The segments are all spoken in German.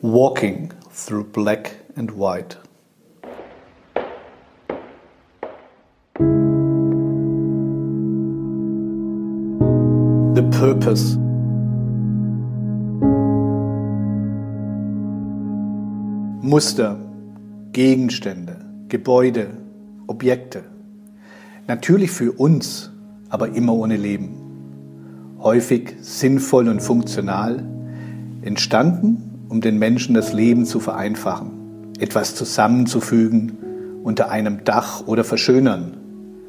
Walking through black and white. The purpose. Muster, Gegenstände, Gebäude, Objekte. Natürlich für uns, aber immer ohne Leben. Häufig sinnvoll und funktional, entstanden um den Menschen das Leben zu vereinfachen, etwas zusammenzufügen, unter einem Dach oder verschönern,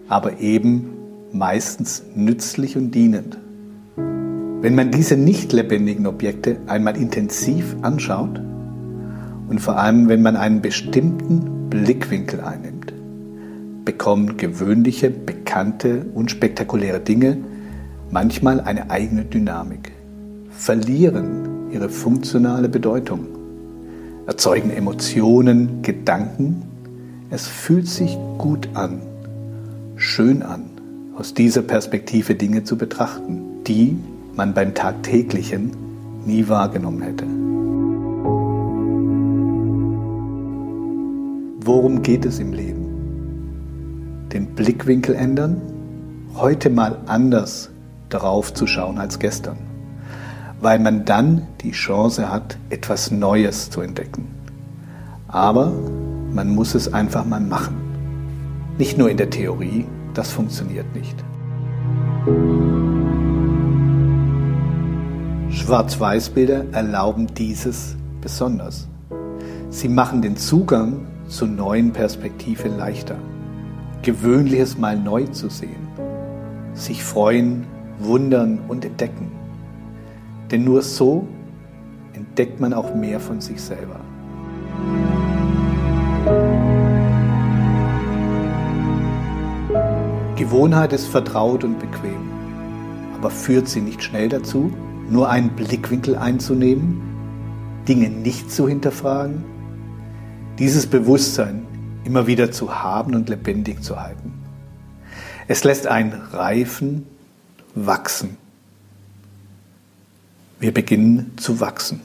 aber eben meistens nützlich und dienend. Wenn man diese nicht lebendigen Objekte einmal intensiv anschaut und vor allem wenn man einen bestimmten Blickwinkel einnimmt, bekommen gewöhnliche, bekannte, unspektakuläre Dinge manchmal eine eigene Dynamik, verlieren ihre funktionale Bedeutung, erzeugen Emotionen, Gedanken. Es fühlt sich gut an, schön an, aus dieser Perspektive Dinge zu betrachten, die man beim tagtäglichen nie wahrgenommen hätte. Worum geht es im Leben? Den Blickwinkel ändern, heute mal anders darauf zu schauen als gestern weil man dann die Chance hat, etwas Neues zu entdecken. Aber man muss es einfach mal machen. Nicht nur in der Theorie, das funktioniert nicht. Schwarz-Weiß-Bilder erlauben dieses besonders. Sie machen den Zugang zu neuen Perspektiven leichter. Gewöhnliches mal neu zu sehen. Sich freuen, wundern und entdecken. Denn nur so entdeckt man auch mehr von sich selber. Gewohnheit ist vertraut und bequem, aber führt sie nicht schnell dazu, nur einen Blickwinkel einzunehmen, Dinge nicht zu hinterfragen, dieses Bewusstsein immer wieder zu haben und lebendig zu halten. Es lässt einen reifen, wachsen wir beginnen zu wachsen.